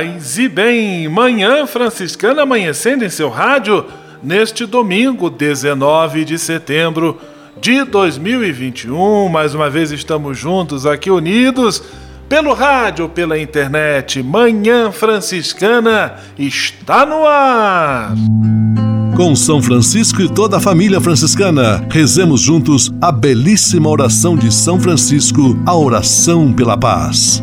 Paz e bem, manhã franciscana amanhecendo em seu rádio neste domingo, 19 de setembro de 2021. Mais uma vez estamos juntos aqui unidos pelo rádio, pela internet. Manhã Franciscana está no ar. Com São Francisco e toda a família franciscana, rezemos juntos a belíssima oração de São Francisco, a oração pela paz.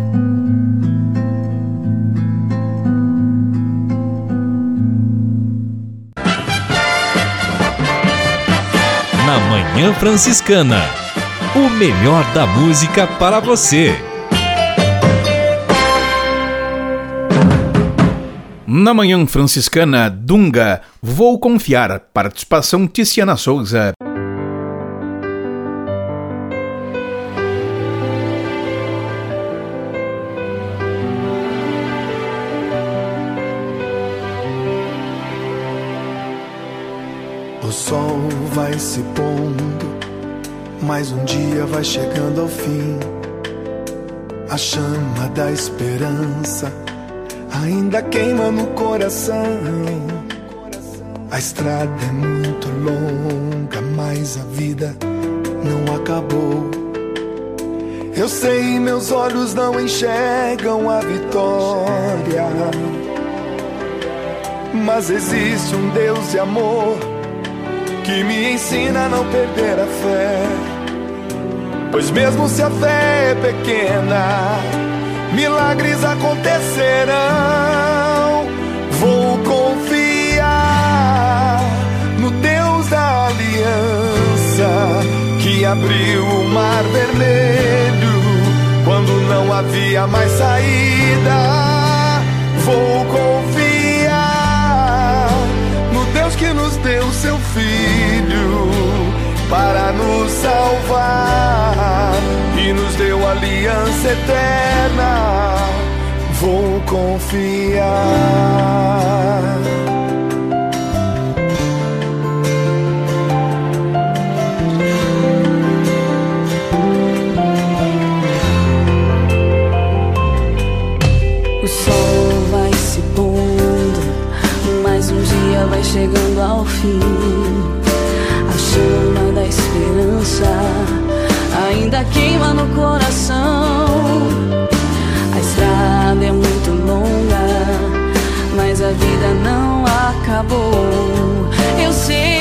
Manhã Franciscana. O melhor da música para você. Na Manhã Franciscana, Dunga, Vou Confiar, participação Tiziana Souza. Vai chegando ao fim. A chama da esperança ainda queima no coração. A estrada é muito longa, mas a vida não acabou. Eu sei, meus olhos não enxergam a vitória. Mas existe um Deus de amor que me ensina a não perder a fé. Pois mesmo se a fé é pequena, milagres acontecerão. Vou confiar no Deus da aliança que abriu o mar vermelho quando não havia mais saída. Vou confiar no Deus que nos deu seu filho para nos salvar e nos deu aliança eterna. Vou confiar. O sol vai se pondo, mais um dia vai chegando ao fim. Queima no coração. A estrada é muito longa, mas a vida não acabou. Eu sei,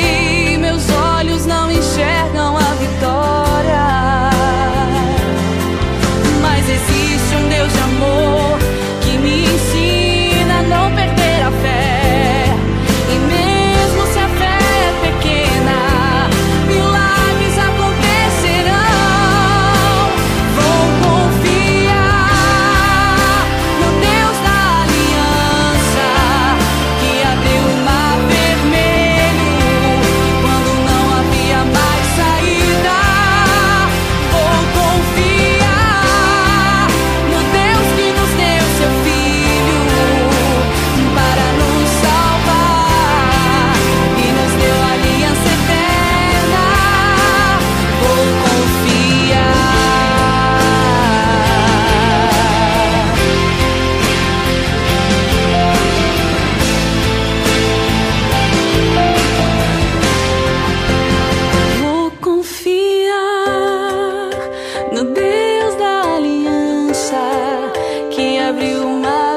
que abriu o mar.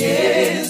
Yes.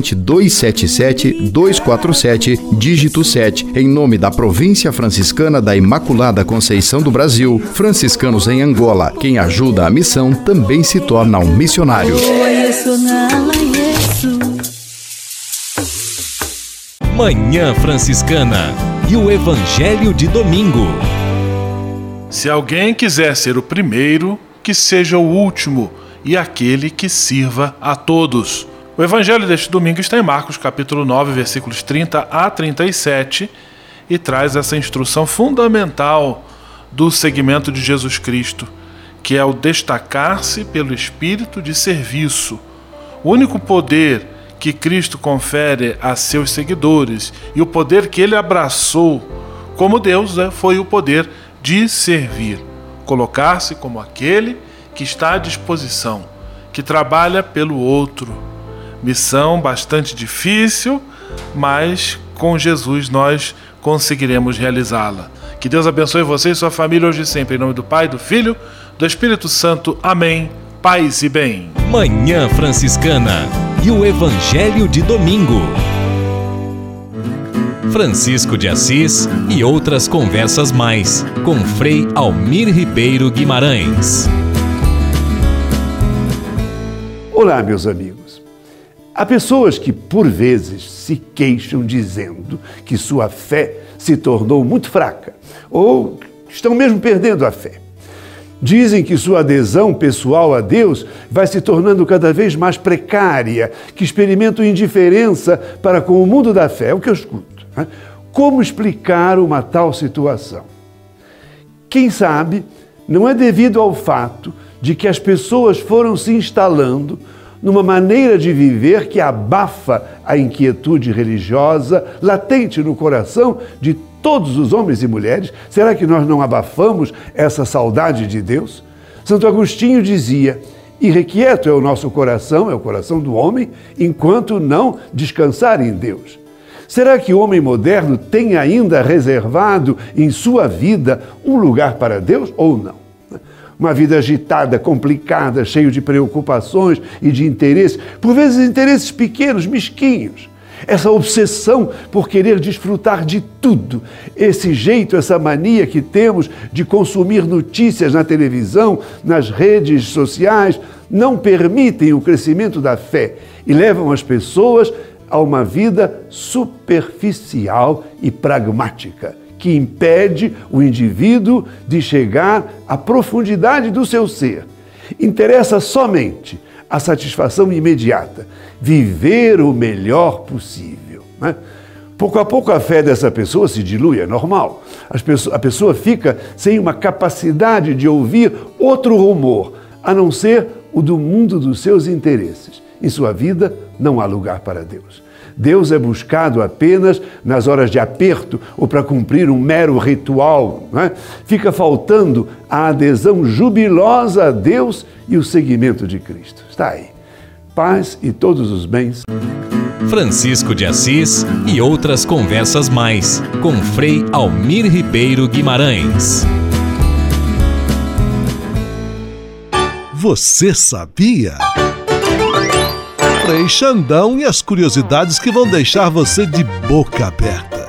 corrente 277 247, dígito 7, em nome da Província Franciscana da Imaculada Conceição do Brasil, franciscanos em Angola. Quem ajuda a missão também se torna um missionário. Manhã Franciscana e o Evangelho de Domingo. Se alguém quiser ser o primeiro, que seja o último e aquele que sirva a todos. O evangelho deste domingo está em Marcos capítulo 9, versículos 30 a 37 e traz essa instrução fundamental do segmento de Jesus Cristo, que é o destacar-se pelo espírito de serviço. O único poder que Cristo confere a seus seguidores e o poder que ele abraçou como Deus né, foi o poder de servir, colocar-se como aquele que está à disposição, que trabalha pelo outro Missão bastante difícil, mas com Jesus nós conseguiremos realizá-la. Que Deus abençoe você e sua família hoje e sempre. Em nome do Pai, do Filho, do Espírito Santo. Amém. Paz e bem. Manhã Franciscana e o Evangelho de Domingo. Francisco de Assis e outras conversas mais com Frei Almir Ribeiro Guimarães. Olá, meus amigos. Há pessoas que, por vezes, se queixam dizendo que sua fé se tornou muito fraca ou estão mesmo perdendo a fé. Dizem que sua adesão pessoal a Deus vai se tornando cada vez mais precária, que experimentam indiferença para com o mundo da fé. É o que eu escuto. Né? Como explicar uma tal situação? Quem sabe não é devido ao fato de que as pessoas foram se instalando numa maneira de viver que abafa a inquietude religiosa latente no coração de todos os homens e mulheres? Será que nós não abafamos essa saudade de Deus? Santo Agostinho dizia: Irrequieto é o nosso coração, é o coração do homem, enquanto não descansar em Deus. Será que o homem moderno tem ainda reservado em sua vida um lugar para Deus ou não? Uma vida agitada, complicada, cheio de preocupações e de interesses, por vezes interesses pequenos, mesquinhos. Essa obsessão por querer desfrutar de tudo, esse jeito, essa mania que temos de consumir notícias na televisão, nas redes sociais, não permitem o crescimento da fé e levam as pessoas a uma vida superficial e pragmática que impede o indivíduo de chegar à profundidade do seu ser. Interessa somente a satisfação imediata, viver o melhor possível. Né? Pouco a pouco a fé dessa pessoa se dilui, é normal. a pessoa fica sem uma capacidade de ouvir outro rumor, a não ser o do mundo dos seus interesses. Em sua vida não há lugar para Deus. Deus é buscado apenas nas horas de aperto ou para cumprir um mero ritual. É? Fica faltando a adesão jubilosa a Deus e o seguimento de Cristo. Está aí. Paz e todos os bens. Francisco de Assis e outras conversas mais com Frei Almir Ribeiro Guimarães. Você sabia? Frei Xandão e as curiosidades que vão deixar você de boca aberta.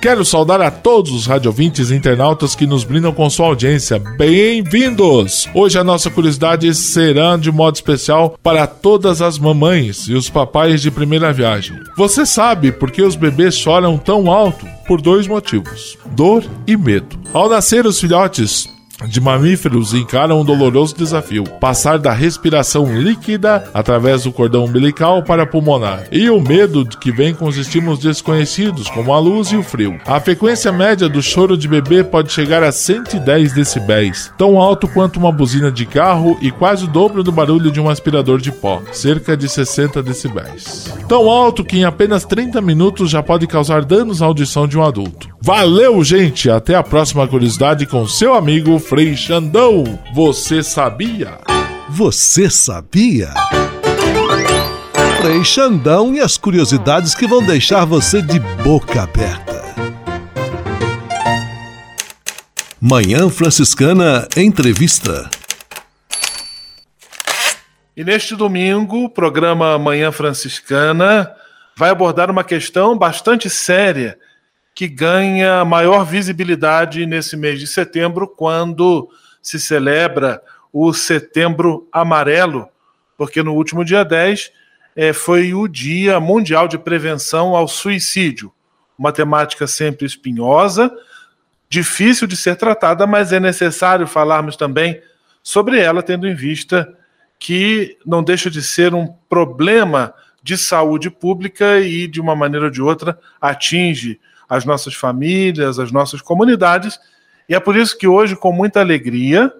Quero saudar a todos os radiovintes e internautas que nos brindam com sua audiência. Bem-vindos! Hoje a nossa curiosidade será de modo especial para todas as mamães e os papais de primeira viagem. Você sabe por que os bebês choram tão alto? Por dois motivos: dor e medo. Ao nascer, os filhotes de mamíferos encaram um doloroso desafio: passar da respiração líquida através do cordão umbilical para pulmonar, e o medo que vem com os estímulos desconhecidos, como a luz e o frio. A frequência média do choro de bebê pode chegar a 110 decibéis, tão alto quanto uma buzina de carro e quase o dobro do barulho de um aspirador de pó, cerca de 60 decibéis. Tão alto que em apenas 30 minutos já pode causar danos à audição de um adulto. Valeu, gente! Até a próxima curiosidade com seu amigo Frei Xandão. Você sabia? Você sabia? Frei Xandão e as curiosidades que vão deixar você de boca aberta. Manhã Franciscana Entrevista. E neste domingo, o programa Manhã Franciscana vai abordar uma questão bastante séria que ganha maior visibilidade nesse mês de setembro, quando se celebra o Setembro Amarelo, porque no último dia 10 é, foi o Dia Mundial de Prevenção ao Suicídio. Uma temática sempre espinhosa, difícil de ser tratada, mas é necessário falarmos também sobre ela, tendo em vista que não deixa de ser um problema de saúde pública e, de uma maneira ou de outra, atinge as nossas famílias, as nossas comunidades. E é por isso que hoje, com muita alegria,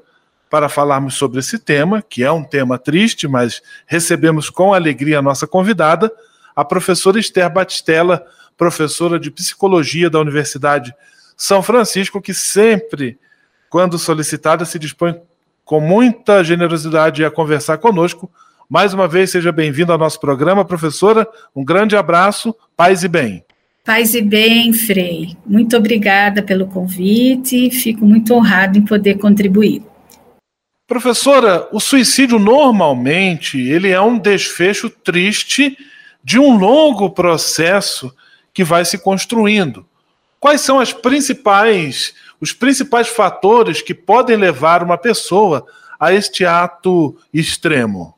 para falarmos sobre esse tema, que é um tema triste, mas recebemos com alegria a nossa convidada, a professora Esther Batistella, professora de psicologia da Universidade São Francisco, que sempre, quando solicitada, se dispõe com muita generosidade a conversar conosco. Mais uma vez, seja bem-vinda ao nosso programa, professora. Um grande abraço, paz e bem. Paz e bem, Frei. Muito obrigada pelo convite. Fico muito honrado em poder contribuir. Professora, o suicídio normalmente ele é um desfecho triste de um longo processo que vai se construindo. Quais são as principais, os principais fatores que podem levar uma pessoa a este ato extremo?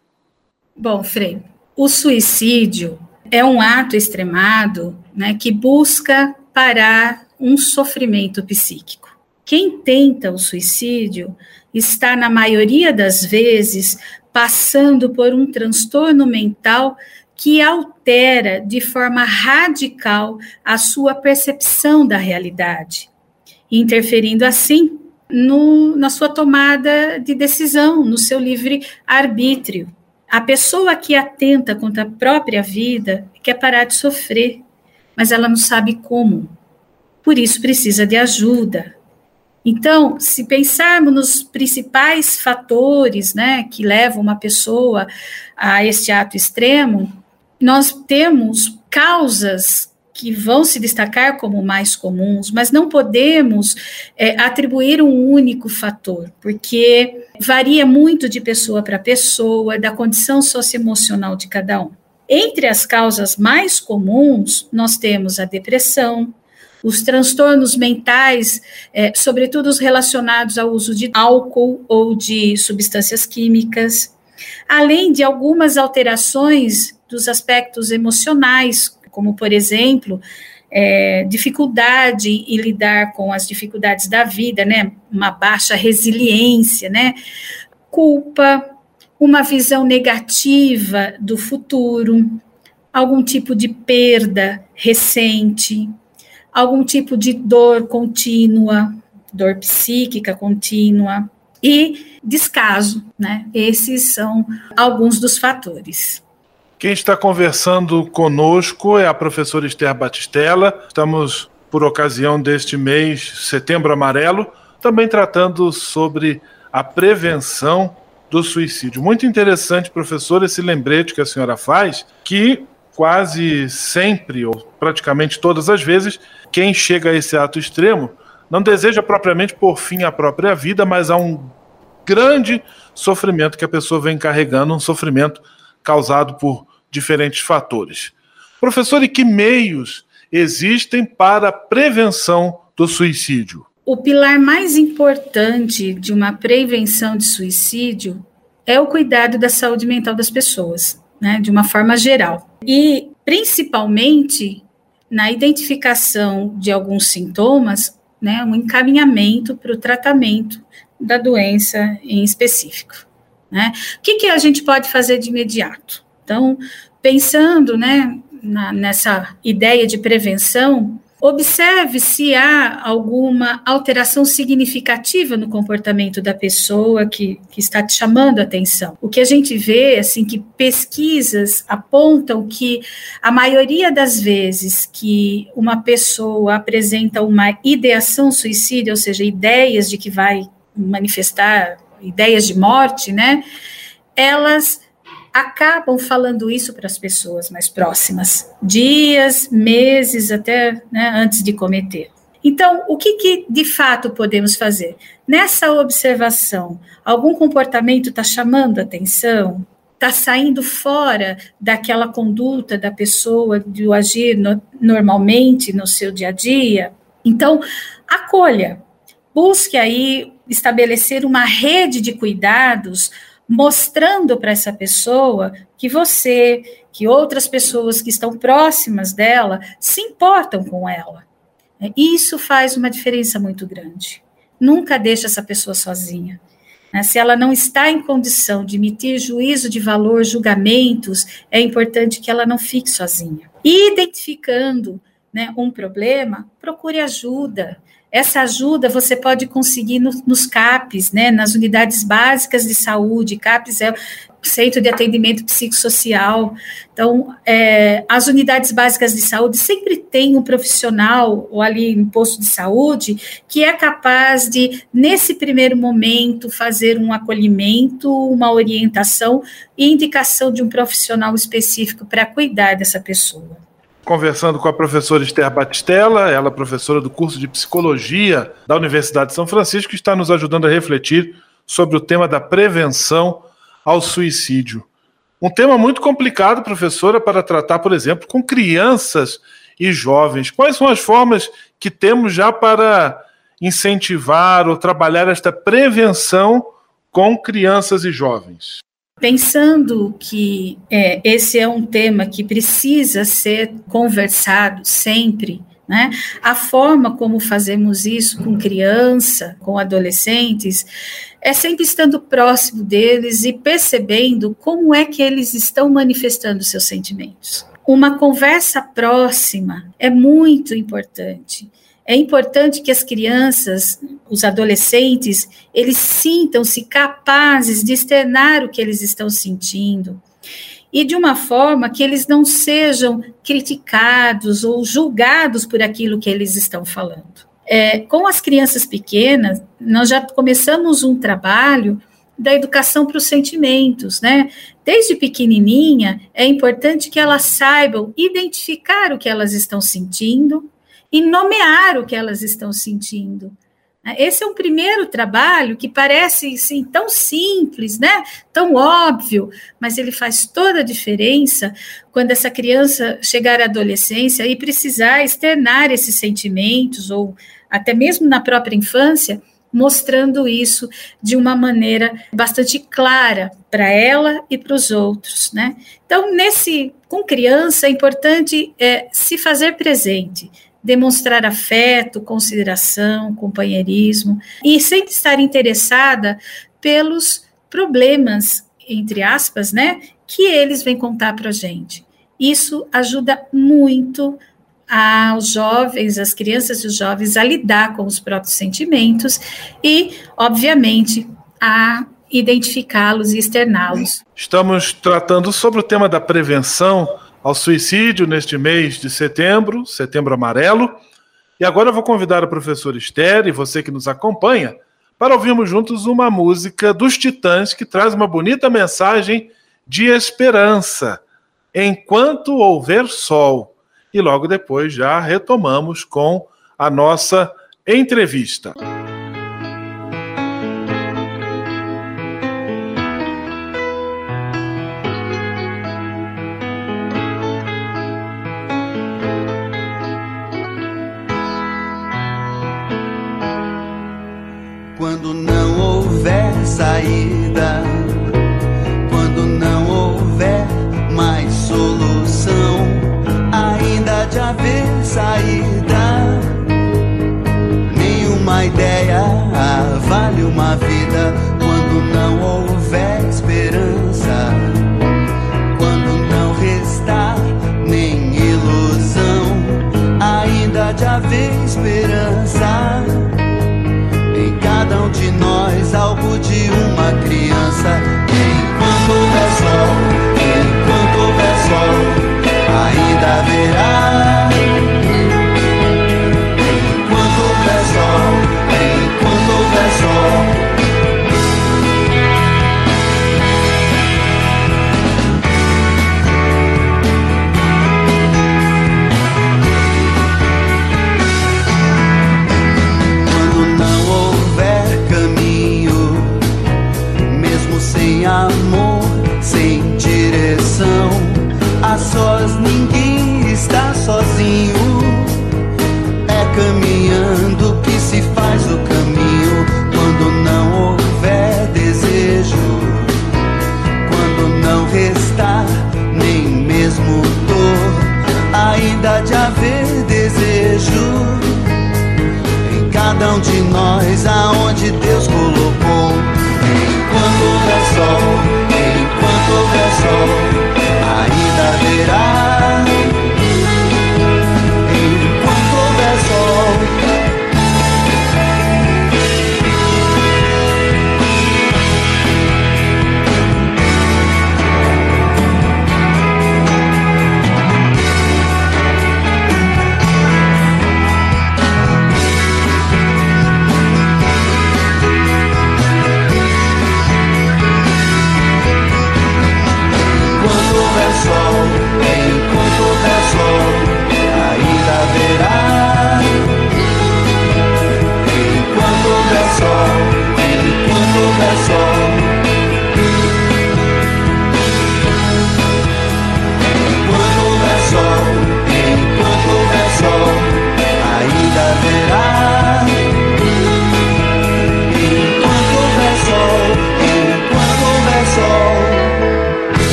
Bom, Frei, o suicídio é um ato extremado né, que busca parar um sofrimento psíquico. Quem tenta o suicídio está, na maioria das vezes, passando por um transtorno mental que altera de forma radical a sua percepção da realidade, interferindo assim no, na sua tomada de decisão, no seu livre arbítrio. A pessoa que atenta contra a própria vida quer parar de sofrer, mas ela não sabe como. Por isso precisa de ajuda. Então, se pensarmos nos principais fatores, né, que levam uma pessoa a este ato extremo, nós temos causas que vão se destacar como mais comuns, mas não podemos é, atribuir um único fator, porque varia muito de pessoa para pessoa, da condição socioemocional de cada um. Entre as causas mais comuns, nós temos a depressão, os transtornos mentais, é, sobretudo os relacionados ao uso de álcool ou de substâncias químicas, além de algumas alterações dos aspectos emocionais, como, por exemplo, é, dificuldade em lidar com as dificuldades da vida, né? Uma baixa resiliência, né? Culpa, uma visão negativa do futuro, algum tipo de perda recente, algum tipo de dor contínua, dor psíquica contínua e descaso, né? Esses são alguns dos fatores. Quem está conversando conosco é a professora Esther Batistella. Estamos, por ocasião deste mês, Setembro Amarelo, também tratando sobre a prevenção do suicídio. Muito interessante, professor, esse lembrete que a senhora faz, que quase sempre, ou praticamente todas as vezes, quem chega a esse ato extremo não deseja propriamente por fim a própria vida, mas há um grande sofrimento que a pessoa vem carregando, um sofrimento causado por diferentes fatores. Professor, e que meios existem para a prevenção do suicídio? O pilar mais importante de uma prevenção de suicídio é o cuidado da saúde mental das pessoas, né, de uma forma geral. E, principalmente, na identificação de alguns sintomas, né, um encaminhamento para o tratamento da doença em específico. Né? O que, que a gente pode fazer de imediato? Então, pensando né, na, nessa ideia de prevenção, Observe se há alguma alteração significativa no comportamento da pessoa que, que está te chamando a atenção. O que a gente vê, assim, que pesquisas apontam que a maioria das vezes que uma pessoa apresenta uma ideação suicida, ou seja, ideias de que vai manifestar ideias de morte, né? Elas acabam falando isso para as pessoas mais próximas, dias, meses até né, antes de cometer. Então, o que, que de fato podemos fazer? Nessa observação, algum comportamento está chamando atenção? Está saindo fora daquela conduta da pessoa de agir no, normalmente no seu dia a dia? Então, acolha, busque aí estabelecer uma rede de cuidados mostrando para essa pessoa que você, que outras pessoas que estão próximas dela se importam com ela. Isso faz uma diferença muito grande. Nunca deixe essa pessoa sozinha. Né? Se ela não está em condição de emitir juízo de valor, julgamentos, é importante que ela não fique sozinha. Identificando né, um problema, procure ajuda. Essa ajuda você pode conseguir no, nos CAPs, né, nas unidades básicas de saúde. CAPs é Centro de Atendimento Psicossocial. Então, é, as unidades básicas de saúde sempre tem um profissional, ou ali no posto de saúde, que é capaz de, nesse primeiro momento, fazer um acolhimento, uma orientação e indicação de um profissional específico para cuidar dessa pessoa conversando com a professora Esther Batistella, ela é professora do curso de Psicologia da Universidade de São Francisco, que está nos ajudando a refletir sobre o tema da prevenção ao suicídio. Um tema muito complicado, professora, para tratar, por exemplo, com crianças e jovens. Quais são as formas que temos já para incentivar ou trabalhar esta prevenção com crianças e jovens? Pensando que é, esse é um tema que precisa ser conversado sempre, né? A forma como fazemos isso com criança, com adolescentes, é sempre estando próximo deles e percebendo como é que eles estão manifestando seus sentimentos. Uma conversa próxima é muito importante. É importante que as crianças, os adolescentes, eles sintam-se capazes de externar o que eles estão sentindo e de uma forma que eles não sejam criticados ou julgados por aquilo que eles estão falando. É, com as crianças pequenas, nós já começamos um trabalho da educação para os sentimentos, né? Desde pequenininha, é importante que elas saibam identificar o que elas estão sentindo, e nomear o que elas estão sentindo. Esse é um primeiro trabalho que parece assim, tão simples, né? tão óbvio, mas ele faz toda a diferença quando essa criança chegar à adolescência e precisar externar esses sentimentos, ou até mesmo na própria infância, mostrando isso de uma maneira bastante clara para ela e para os outros, né? Então, nesse com criança é importante é, se fazer presente, demonstrar afeto, consideração, companheirismo e sempre estar interessada pelos problemas, entre aspas, né, que eles vêm contar para a gente. Isso ajuda muito aos jovens, as crianças e os jovens a lidar com os próprios sentimentos e, obviamente, a identificá-los e externá-los. Estamos tratando sobre o tema da prevenção ao suicídio neste mês de setembro, setembro amarelo. E agora eu vou convidar a professora Esther e você que nos acompanha para ouvirmos juntos uma música dos Titãs que traz uma bonita mensagem de esperança. Enquanto houver sol. E logo depois já retomamos com a nossa entrevista. Saída. Quando não houver mais solução, ainda de haver saída. Nenhuma ideia vale uma vida criança. Enquanto houver sol, Manhã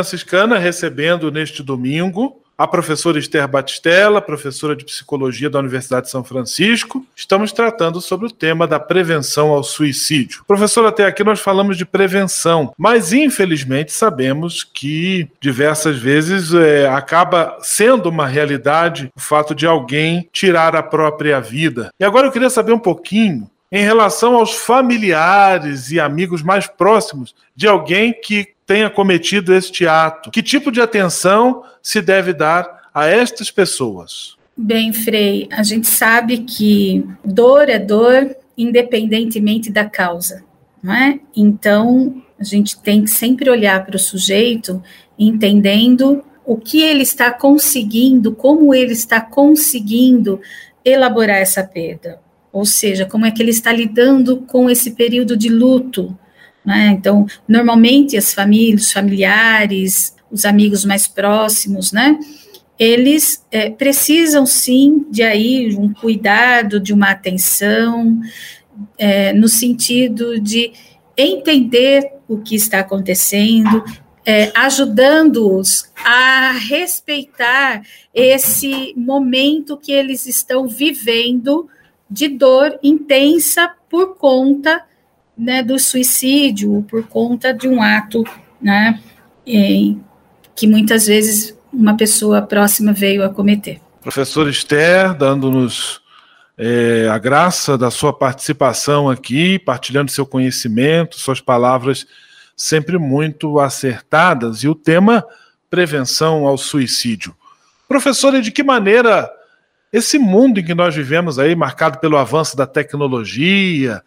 Franciscana recebendo neste domingo a professora Esther Batistella, professora de psicologia da Universidade de São Francisco. Estamos tratando sobre o tema da prevenção ao suicídio. Professora, até aqui nós falamos de prevenção, mas infelizmente sabemos que diversas vezes é, acaba sendo uma realidade o fato de alguém tirar a própria vida. E agora eu queria saber um pouquinho em relação aos familiares e amigos mais próximos de alguém que tenha cometido este ato? Que tipo de atenção se deve dar a estas pessoas? Bem, Frei, a gente sabe que dor é dor independentemente da causa, não é? Então, a gente tem que sempre olhar para o sujeito entendendo o que ele está conseguindo, como ele está conseguindo elaborar essa perda. Ou seja, como é que ele está lidando com esse período de luto, né? Então, normalmente as famílias, os familiares, os amigos mais próximos, né? Eles é, precisam sim de aí um cuidado, de uma atenção, é, no sentido de entender o que está acontecendo, é, ajudando-os a respeitar esse momento que eles estão vivendo de dor intensa por conta né, do suicídio por conta de um ato né, que muitas vezes uma pessoa próxima veio a cometer. Professor Esther, dando-nos é, a graça da sua participação aqui, partilhando seu conhecimento, suas palavras sempre muito acertadas, e o tema prevenção ao suicídio. Professora, de que maneira esse mundo em que nós vivemos aí, marcado pelo avanço da tecnologia,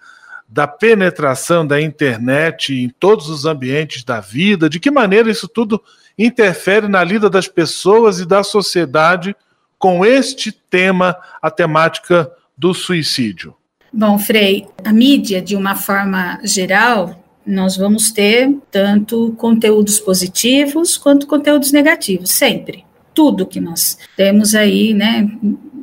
da penetração da internet em todos os ambientes da vida, de que maneira isso tudo interfere na vida das pessoas e da sociedade com este tema, a temática do suicídio? Bom, Frei, a mídia, de uma forma geral, nós vamos ter tanto conteúdos positivos quanto conteúdos negativos, sempre. Tudo que nós temos aí, né,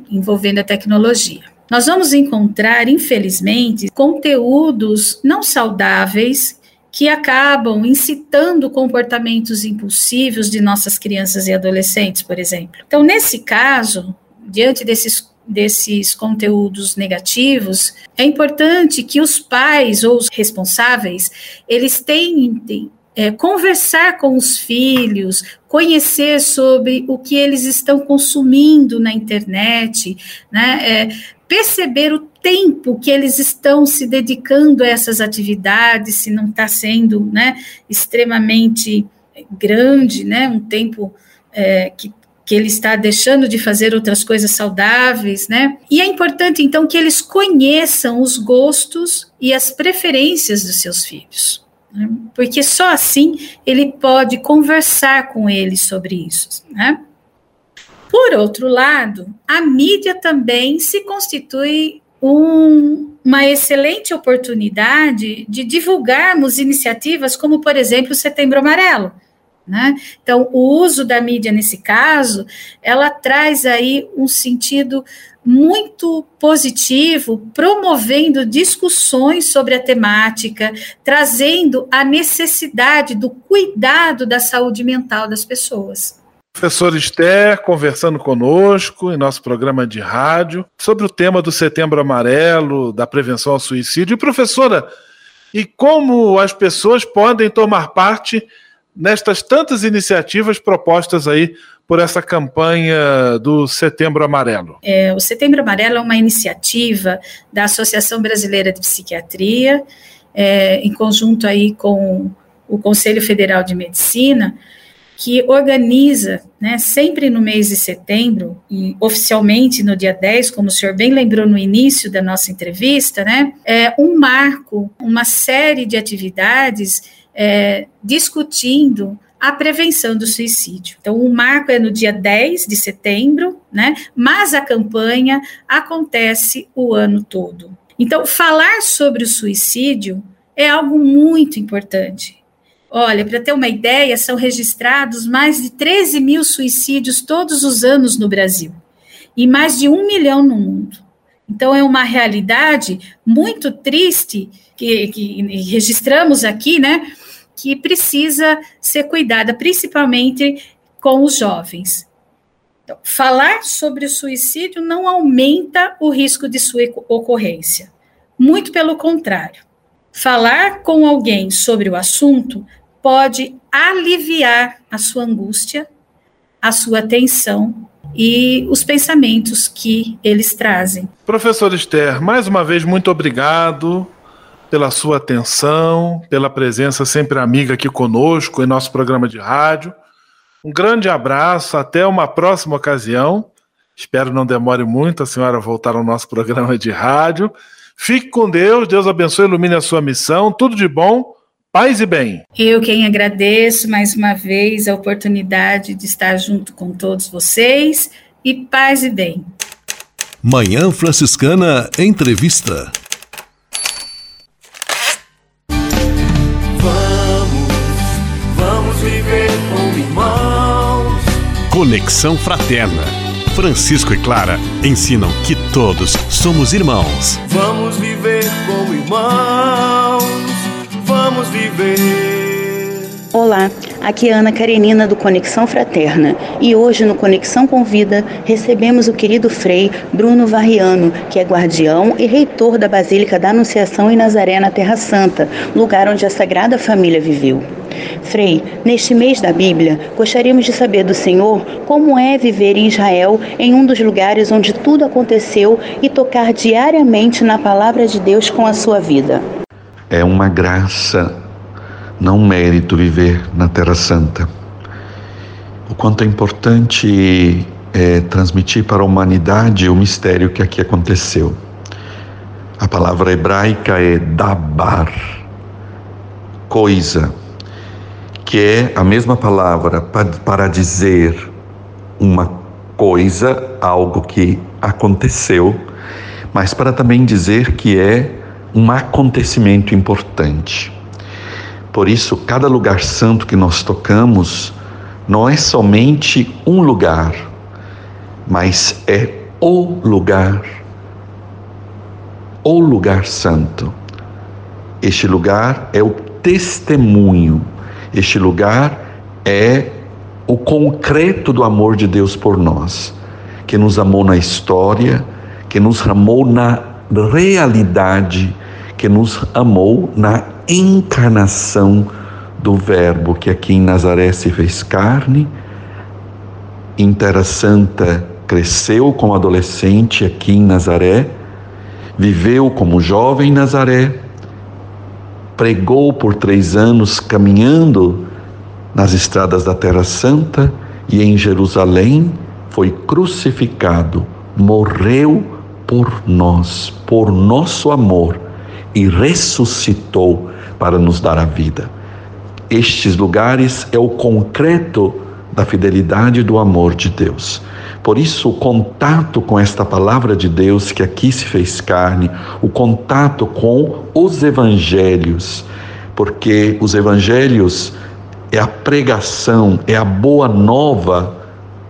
envolvendo a tecnologia nós vamos encontrar, infelizmente, conteúdos não saudáveis que acabam incitando comportamentos impulsivos de nossas crianças e adolescentes, por exemplo. Então, nesse caso, diante desses desses conteúdos negativos, é importante que os pais ou os responsáveis eles tentem é, conversar com os filhos, conhecer sobre o que eles estão consumindo na internet, né? É, perceber o tempo que eles estão se dedicando a essas atividades, se não está sendo né, extremamente grande, né, um tempo é, que que ele está deixando de fazer outras coisas saudáveis, né? E é importante, então, que eles conheçam os gostos e as preferências dos seus filhos, né? porque só assim ele pode conversar com eles sobre isso, né? Por outro lado, a mídia também se constitui um, uma excelente oportunidade de divulgarmos iniciativas como, por exemplo, o Setembro Amarelo, né? Então, o uso da mídia nesse caso, ela traz aí um sentido muito positivo, promovendo discussões sobre a temática, trazendo a necessidade do cuidado da saúde mental das pessoas. Professor Esther conversando conosco em nosso programa de rádio sobre o tema do Setembro Amarelo, da prevenção ao suicídio. E, professora, e como as pessoas podem tomar parte nestas tantas iniciativas propostas aí por essa campanha do Setembro Amarelo? É, o Setembro Amarelo é uma iniciativa da Associação Brasileira de Psiquiatria, é, em conjunto aí com o Conselho Federal de Medicina, que organiza, né, sempre no mês de setembro, e oficialmente no dia 10, como o senhor bem lembrou no início da nossa entrevista, né, é um marco, uma série de atividades é, discutindo a prevenção do suicídio. Então, o marco é no dia 10 de setembro, né? Mas a campanha acontece o ano todo. Então, falar sobre o suicídio é algo muito importante. Olha, para ter uma ideia, são registrados mais de 13 mil suicídios todos os anos no Brasil e mais de um milhão no mundo. Então, é uma realidade muito triste que, que registramos aqui, né? que precisa ser cuidada, principalmente com os jovens. Então, falar sobre o suicídio não aumenta o risco de sua ocorrência. Muito pelo contrário. Falar com alguém sobre o assunto pode aliviar a sua angústia, a sua tensão e os pensamentos que eles trazem. Professor Esther, mais uma vez, muito obrigado pela sua atenção, pela presença sempre amiga aqui conosco em nosso programa de rádio. Um grande abraço, até uma próxima ocasião. Espero não demore muito a senhora voltar ao nosso programa de rádio. Fique com Deus, Deus abençoe ilumine a sua missão. Tudo de bom, paz e bem. Eu quem agradeço mais uma vez a oportunidade de estar junto com todos vocês e paz e bem. Manhã Franciscana Entrevista. Conexão Fraterna. Francisco e Clara ensinam que todos somos irmãos. Vamos viver como irmãos. Viver. Olá, aqui é Ana Karenina do Conexão Fraterna e hoje no Conexão Convida recebemos o querido Frei Bruno Varriano, que é guardião e reitor da Basílica da Anunciação em Nazaré, na Terra Santa, lugar onde a Sagrada Família viveu. Frei, neste mês da Bíblia, gostaríamos de saber do Senhor como é viver em Israel, em um dos lugares onde tudo aconteceu, e tocar diariamente na palavra de Deus com a sua vida. É uma graça, não mérito, viver na Terra Santa. O quanto é importante é, transmitir para a humanidade o mistério que aqui aconteceu. A palavra hebraica é dabar, coisa que é a mesma palavra para dizer uma coisa, algo que aconteceu, mas para também dizer que é um acontecimento importante. Por isso, cada lugar santo que nós tocamos não é somente um lugar, mas é o lugar, o lugar santo. Este lugar é o testemunho este lugar é o concreto do amor de Deus por nós, que nos amou na história, que nos amou na realidade, que nos amou na encarnação do Verbo que aqui em Nazaré se fez carne. Em Terra Santa cresceu como adolescente aqui em Nazaré, viveu como jovem em Nazaré, pregou por três anos caminhando nas estradas da Terra Santa e em Jerusalém foi crucificado, morreu por nós, por nosso amor e ressuscitou para nos dar a vida. Estes lugares é o concreto da fidelidade e do amor de Deus. Por isso, o contato com esta palavra de Deus que aqui se fez carne, o contato com os evangelhos, porque os evangelhos é a pregação, é a boa nova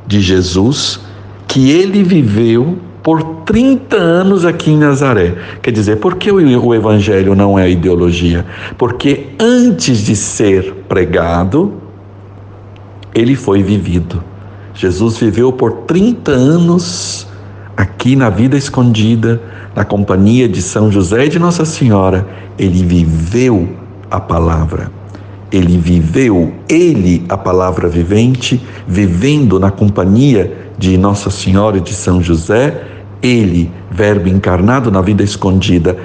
de Jesus que ele viveu por 30 anos aqui em Nazaré. Quer dizer, por que o evangelho não é ideologia? Porque antes de ser pregado, ele foi vivido. Jesus viveu por 30 anos aqui na vida escondida, na companhia de São José e de Nossa Senhora. Ele viveu a palavra. Ele viveu, ele, a palavra vivente, vivendo na companhia de Nossa Senhora e de São José, ele, Verbo encarnado na vida escondida.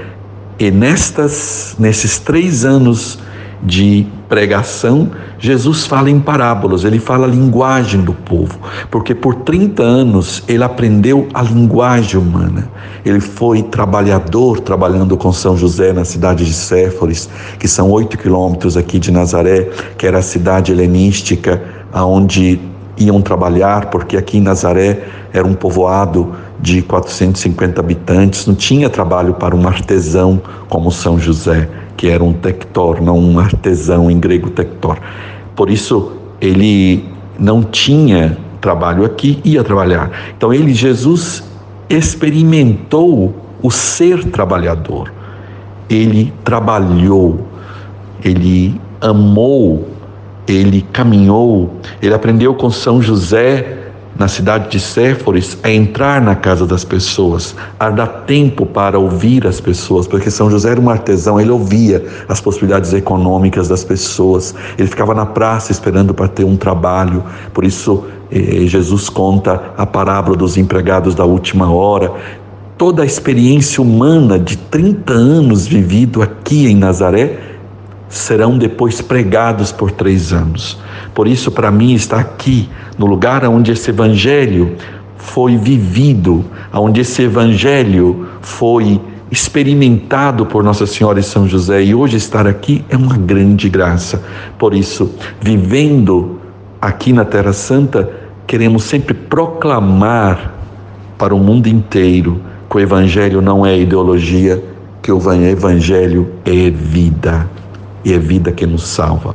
E nestas, nesses três anos de pregação, Jesus fala em parábolas, ele fala a linguagem do povo, porque por 30 anos ele aprendeu a linguagem humana. Ele foi trabalhador, trabalhando com São José na cidade de Séforis, que são oito quilômetros aqui de Nazaré, que era a cidade helenística, aonde iam trabalhar, porque aqui em Nazaré era um povoado de 450 habitantes, não tinha trabalho para um artesão como São José, que era um tector, não um artesão em grego tector. Por isso ele não tinha trabalho aqui, ia trabalhar. Então ele, Jesus, experimentou o ser trabalhador. Ele trabalhou, ele amou, ele caminhou, ele aprendeu com São José na cidade de Séforis a entrar na casa das pessoas, a dar tempo para ouvir as pessoas, porque São José era um artesão, ele ouvia as possibilidades econômicas das pessoas, ele ficava na praça esperando para ter um trabalho, por isso eh, Jesus conta a parábola dos empregados da última hora, toda a experiência humana de 30 anos vivido aqui em Nazaré serão depois pregados por três anos. Por isso, para mim, está aqui, no lugar onde esse evangelho foi vivido, onde esse evangelho foi experimentado por Nossa Senhora e São José, e hoje estar aqui é uma grande graça. Por isso, vivendo aqui na Terra Santa, queremos sempre proclamar para o mundo inteiro que o Evangelho não é ideologia, que o Evangelho é vida e é vida que nos salva.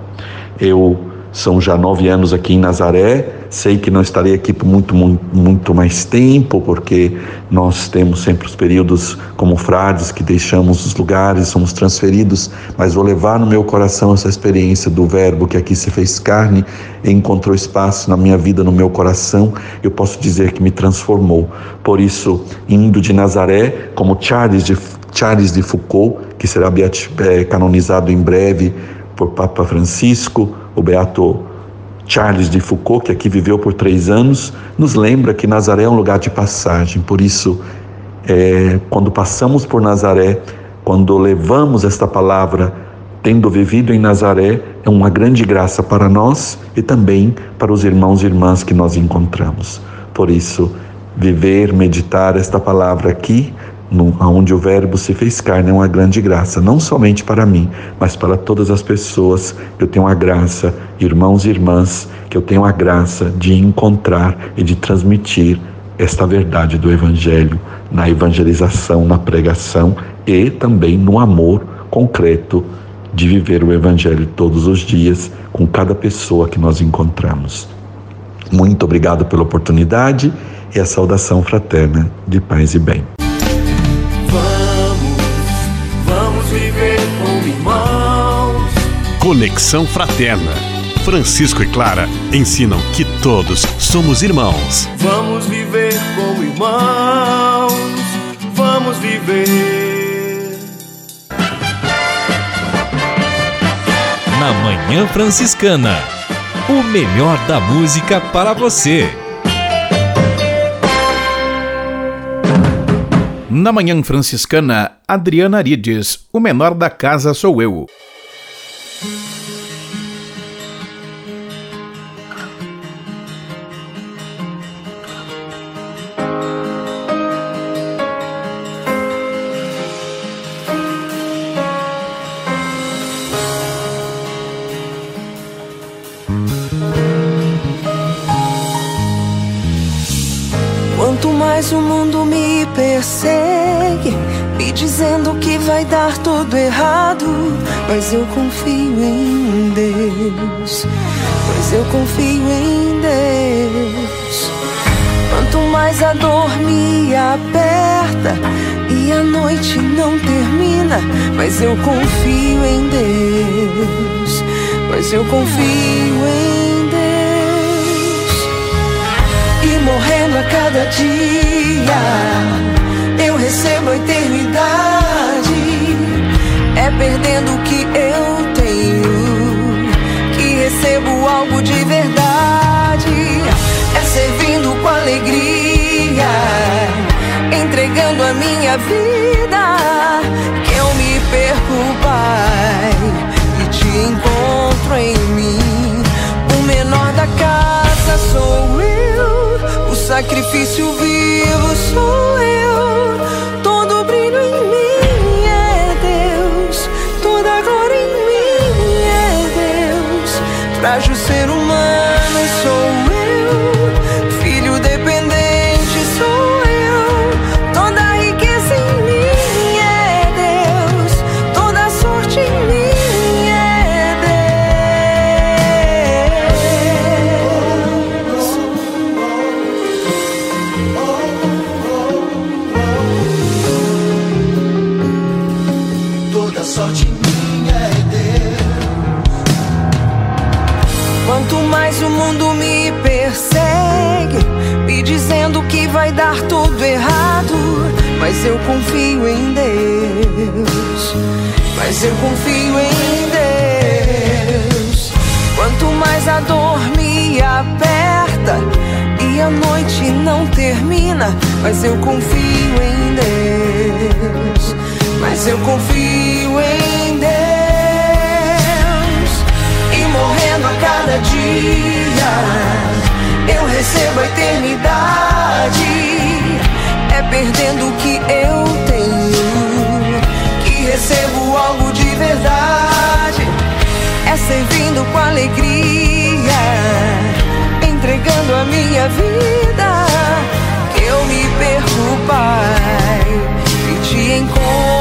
Eu são já nove anos aqui em Nazaré, sei que não estarei aqui por muito, muito, mais tempo, porque nós temos sempre os períodos como frades que deixamos os lugares, somos transferidos, mas vou levar no meu coração essa experiência do Verbo que aqui se fez carne encontrou espaço na minha vida, no meu coração, eu posso dizer que me transformou. Por isso, indo de Nazaré, como Charles de, Charles de Foucault, que será eh, canonizado em breve por Papa Francisco, o beato Charles de Foucault, que aqui viveu por três anos, nos lembra que Nazaré é um lugar de passagem. Por isso, é, quando passamos por Nazaré, quando levamos esta palavra, tendo vivido em Nazaré, é uma grande graça para nós e também para os irmãos e irmãs que nós encontramos. Por isso, viver, meditar esta palavra aqui no, onde o Verbo se fez carne é uma grande graça, não somente para mim, mas para todas as pessoas que eu tenho a graça, irmãos e irmãs, que eu tenho a graça de encontrar e de transmitir esta verdade do Evangelho na evangelização, na pregação e também no amor concreto de viver o Evangelho todos os dias com cada pessoa que nós encontramos. Muito obrigado pela oportunidade e a saudação fraterna de paz e bem. Conexão Fraterna. Francisco e Clara ensinam que todos somos irmãos. Vamos viver como irmãos, vamos viver. Na Manhã Franciscana, o melhor da música para você. Na Manhã Franciscana, Adriana Arides, o menor da casa sou eu. Mas o mundo me persegue, me dizendo que vai dar tudo errado. Mas eu confio em Deus, pois eu confio em Deus. Quanto mais a dor me aperta e a noite não termina, mas eu confio em Deus, pois eu confio em morrendo a cada dia. Eu recebo a eternidade. É perdendo o que recebo algo de verdade. É servindo com alegria, entregando a minha vida. Que eu me perco, Pai, e te encontro em mim. O menor da casa sou eu sacrifício vivo sou eu. Frágil ser humano vai dar tudo errado, mas eu confio em Deus. Mas eu confio em Deus. Quanto mais a dor me aperta e a noite não termina, mas eu confio em Deus. Mas eu confio em Deus. E morrendo a cada dia eu recebo a eternidade. É perdendo o que eu tenho que recebo algo de verdade. É servindo com alegria, entregando a minha vida. Que eu me perco, Pai, e te encontro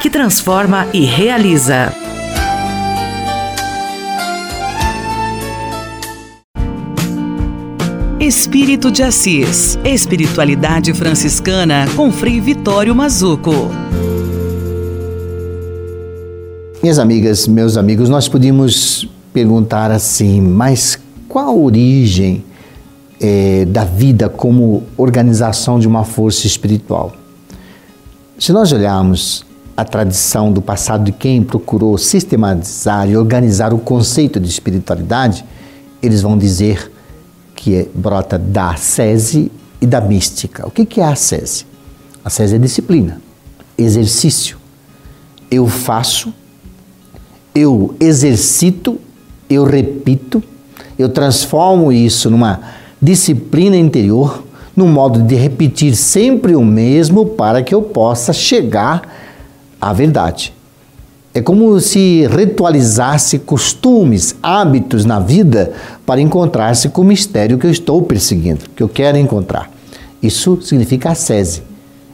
que transforma e realiza. Espírito de Assis. Espiritualidade franciscana com Frei Vitório Mazuco. Minhas amigas, meus amigos, nós podíamos perguntar assim, mas qual a origem é, da vida como organização de uma força espiritual? Se nós olharmos a tradição do passado de quem procurou sistematizar e organizar o conceito de espiritualidade, eles vão dizer que é, brota da ascese e da mística. O que, que é a ascese? A ascese é disciplina, exercício. Eu faço, eu exercito, eu repito, eu transformo isso numa disciplina interior, num modo de repetir sempre o mesmo para que eu possa chegar à verdade. É como se ritualizasse costumes, hábitos na vida para encontrar-se com o mistério que eu estou perseguindo, que eu quero encontrar. Isso significa ascese.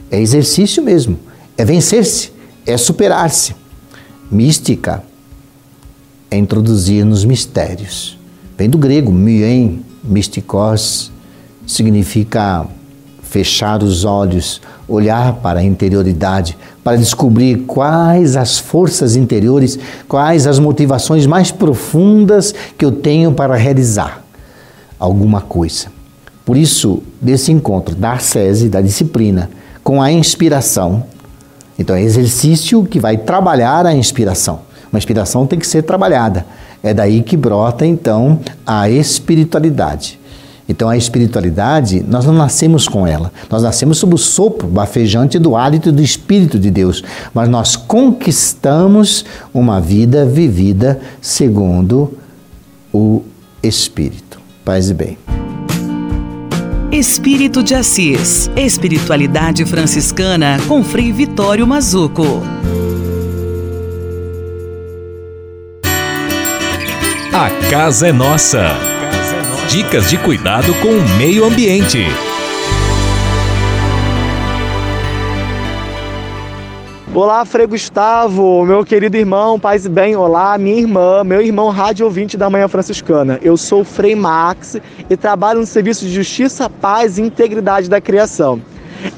É exercício mesmo, é vencer-se, é superar-se. Mística é introduzir nos mistérios. Vem do grego, mien, mistikos, significa fechar os olhos, olhar para a interioridade, para descobrir quais as forças interiores, quais as motivações mais profundas que eu tenho para realizar alguma coisa. Por isso, desse encontro da ascese, da disciplina, com a inspiração, então é exercício que vai trabalhar a inspiração. Uma inspiração tem que ser trabalhada. É daí que brota então a espiritualidade. Então a espiritualidade, nós não nascemos com ela. Nós nascemos sob o sopro bafejante do hálito do Espírito de Deus. Mas nós conquistamos uma vida vivida segundo o Espírito. Paz e bem. Espírito de Assis. Espiritualidade franciscana com Frei Vitório Mazuco. A casa é nossa. Dicas de cuidado com o meio ambiente. Olá, Frei Gustavo, meu querido irmão, paz e bem. Olá, minha irmã, meu irmão rádio ouvinte da Manhã Franciscana. Eu sou o Frei Max e trabalho no Serviço de Justiça, Paz e Integridade da Criação.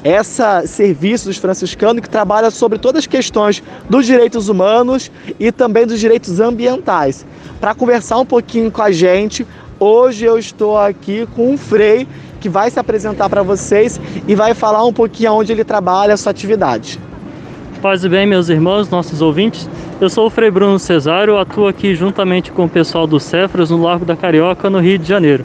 Essa serviço dos franciscanos que trabalha sobre todas as questões dos direitos humanos e também dos direitos ambientais. Para conversar um pouquinho com a gente, hoje eu estou aqui com um Frei que vai se apresentar para vocês e vai falar um pouquinho onde ele trabalha, a sua atividade. Paz e bem, meus irmãos, nossos ouvintes. Eu sou o Frei Bruno Cesário, atuo aqui juntamente com o pessoal do Cefras no Largo da Carioca, no Rio de Janeiro.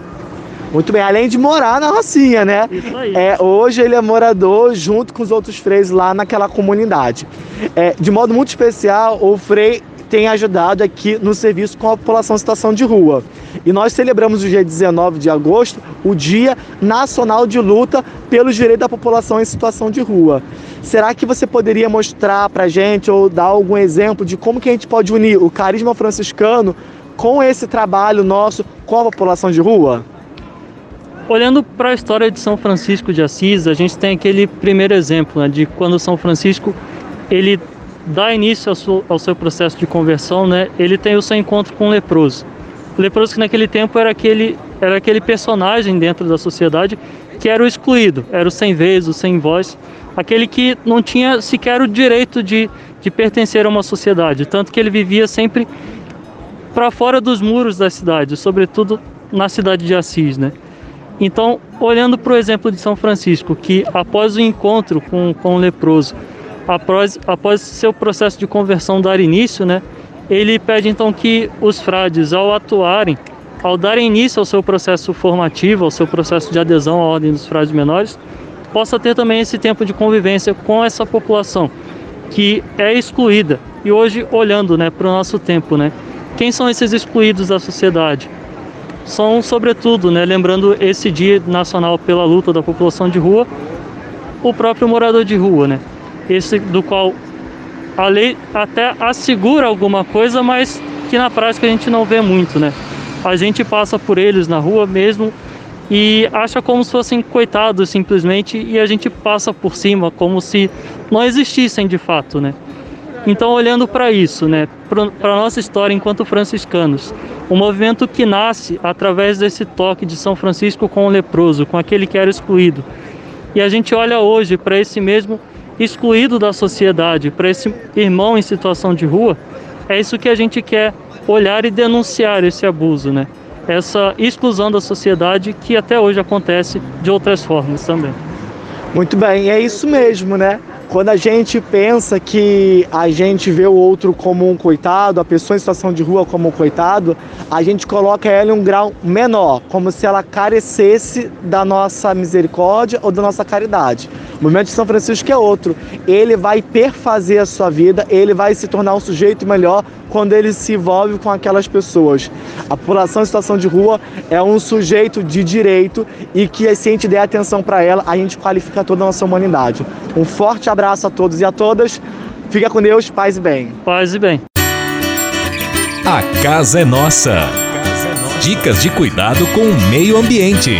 Muito bem, além de morar na Rocinha, né? Isso aí. É, hoje ele é morador junto com os outros freis lá naquela comunidade. É, de modo muito especial, o Frei tem ajudado aqui no serviço com a população em situação de rua. E nós celebramos o dia 19 de agosto, o Dia Nacional de Luta pelos Direitos da População em Situação de Rua. Será que você poderia mostrar para gente ou dar algum exemplo de como que a gente pode unir o carisma franciscano com esse trabalho nosso com a população de rua? Olhando para a história de São Francisco de Assis, a gente tem aquele primeiro exemplo né, de quando São Francisco ele dá início ao seu, ao seu, processo de conversão, né, ele tem o seu encontro com o leproso. O leproso que naquele tempo era aquele, era aquele personagem dentro da sociedade que era o excluído, era o sem vez, o sem voz, aquele que não tinha sequer o direito de, de pertencer a uma sociedade, tanto que ele vivia sempre para fora dos muros da cidade, sobretudo na cidade de Assis, né? Então, olhando para o exemplo de São Francisco, que após o encontro com, com o leproso, após, após seu processo de conversão dar início, né, ele pede então que os frades, ao atuarem, ao darem início ao seu processo formativo, ao seu processo de adesão à ordem dos frades menores, possa ter também esse tempo de convivência com essa população que é excluída. E hoje, olhando né, para o nosso tempo, né, quem são esses excluídos da sociedade? São, sobretudo, né, lembrando esse Dia Nacional pela Luta da População de Rua, o próprio morador de rua, né? Esse do qual a lei até assegura alguma coisa, mas que na prática a gente não vê muito, né? A gente passa por eles na rua mesmo e acha como se fossem coitados simplesmente e a gente passa por cima como se não existissem de fato, né? Então, olhando para isso, né, para a nossa história enquanto franciscanos, o movimento que nasce através desse toque de São Francisco com o leproso, com aquele que era excluído. E a gente olha hoje para esse mesmo excluído da sociedade, para esse irmão em situação de rua, é isso que a gente quer olhar e denunciar esse abuso, né? Essa exclusão da sociedade que até hoje acontece de outras formas também. Muito bem, é isso mesmo, né? Quando a gente pensa que a gente vê o outro como um coitado, a pessoa em situação de rua como um coitado, a gente coloca ela em um grau menor, como se ela carecesse da nossa misericórdia ou da nossa caridade. O movimento de São Francisco é outro. Ele vai perfazer a sua vida, ele vai se tornar um sujeito melhor quando ele se envolve com aquelas pessoas. A população em situação de rua é um sujeito de direito e que se a gente der atenção para ela, a gente qualifica toda a nossa humanidade. Um forte abraço a todos e a todas. Fica com Deus, paz e bem. Paz e bem. A casa é nossa. Dicas de cuidado com o meio ambiente.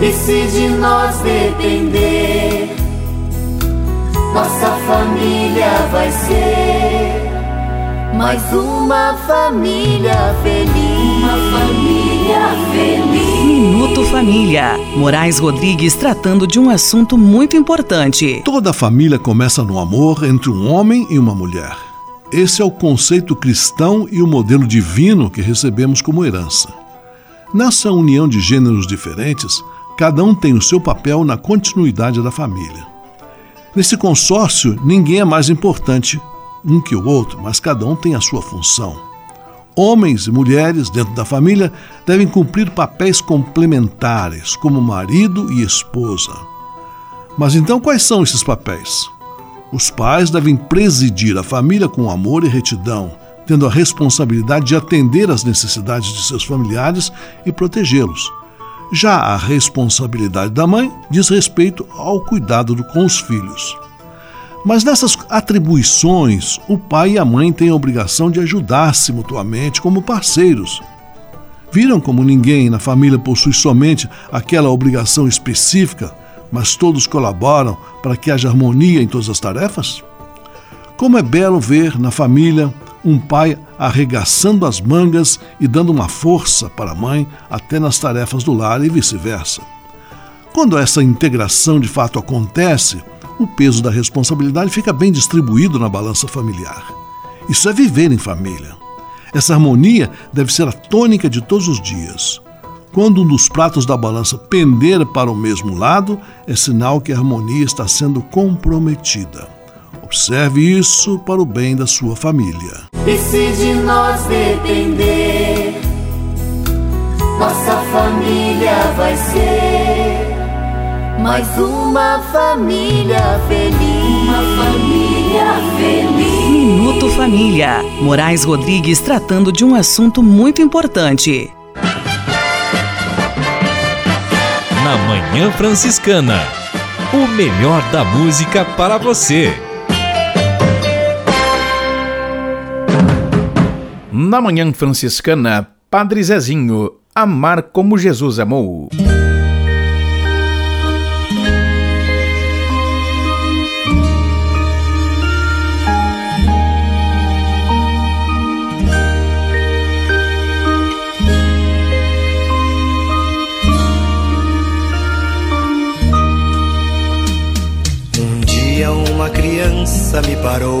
E se de nós depender, nossa família vai ser mais uma família feliz. Uma família feliz. Minuto Família. Moraes Rodrigues tratando de um assunto muito importante. Toda família começa no amor entre um homem e uma mulher. Esse é o conceito cristão e o modelo divino que recebemos como herança. Nessa união de gêneros diferentes, cada um tem o seu papel na continuidade da família. Nesse consórcio, ninguém é mais importante um que o outro, mas cada um tem a sua função. Homens e mulheres dentro da família devem cumprir papéis complementares, como marido e esposa. Mas então quais são esses papéis? Os pais devem presidir a família com amor e retidão, tendo a responsabilidade de atender às necessidades de seus familiares e protegê-los. Já a responsabilidade da mãe diz respeito ao cuidado com os filhos. Mas nessas atribuições, o pai e a mãe têm a obrigação de ajudar-se mutuamente como parceiros. Viram como ninguém na família possui somente aquela obrigação específica, mas todos colaboram para que haja harmonia em todas as tarefas? Como é belo ver na família um pai arregaçando as mangas e dando uma força para a mãe até nas tarefas do lar e vice-versa. Quando essa integração de fato acontece, o peso da responsabilidade fica bem distribuído na balança familiar. Isso é viver em família. Essa harmonia deve ser a tônica de todos os dias. Quando um dos pratos da balança pender para o mesmo lado, é sinal que a harmonia está sendo comprometida. Observe isso para o bem da sua família. E se de nós depender, nossa família vai ser mais uma família feliz. Uma família feliz. Minuto Família. Moraes Rodrigues tratando de um assunto muito importante. Na Manhã Franciscana. O melhor da música para você. Na Manhã Franciscana, Padre Zezinho, amar como Jesus amou. Um dia uma criança me parou,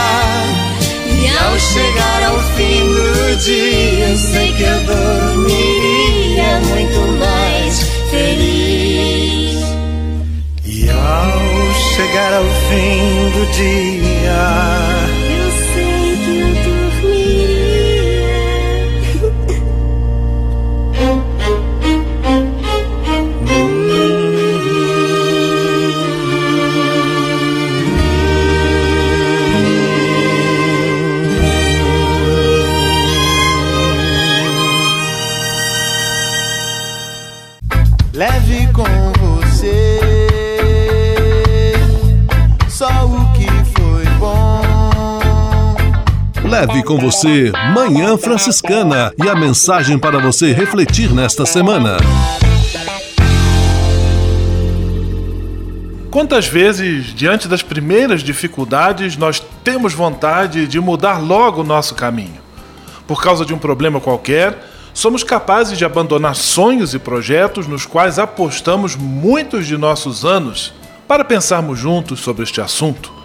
chegar ao fim do dia, sei que eu dormiria muito mais feliz. E ao chegar ao fim do dia, Leve com você Manhã Franciscana e a mensagem para você refletir nesta semana. Quantas vezes, diante das primeiras dificuldades, nós temos vontade de mudar logo o nosso caminho? Por causa de um problema qualquer, somos capazes de abandonar sonhos e projetos nos quais apostamos muitos de nossos anos para pensarmos juntos sobre este assunto.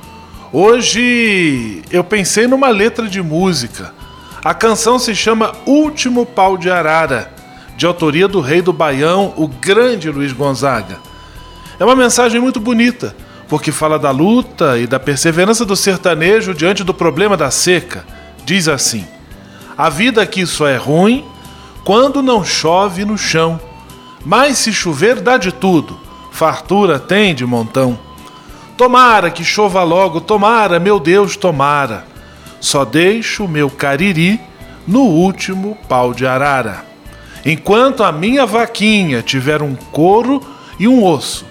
Hoje eu pensei numa letra de música. A canção se chama Último Pau de Arara, de autoria do rei do Baião, o grande Luiz Gonzaga. É uma mensagem muito bonita, porque fala da luta e da perseverança do sertanejo diante do problema da seca. Diz assim: A vida aqui só é ruim quando não chove no chão. Mas se chover, dá de tudo, fartura tem de montão. Tomara que chova logo, tomara, meu Deus, tomara. Só deixo o meu cariri no último pau de arara. Enquanto a minha vaquinha tiver um couro e um osso,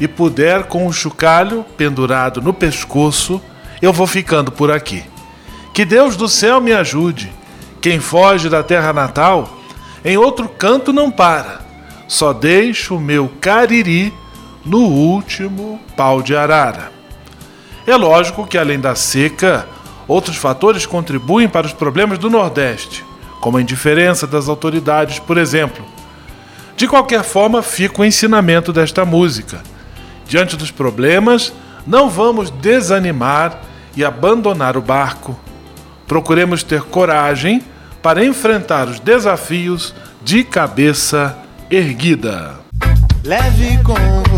e puder com o chocalho pendurado no pescoço, eu vou ficando por aqui. Que Deus do céu me ajude. Quem foge da terra natal, em outro canto não para. Só deixo o meu cariri no último pau de arara. É lógico que, além da seca, outros fatores contribuem para os problemas do Nordeste, como a indiferença das autoridades, por exemplo. De qualquer forma, fica o ensinamento desta música. Diante dos problemas, não vamos desanimar e abandonar o barco. Procuremos ter coragem para enfrentar os desafios de cabeça erguida. Leve com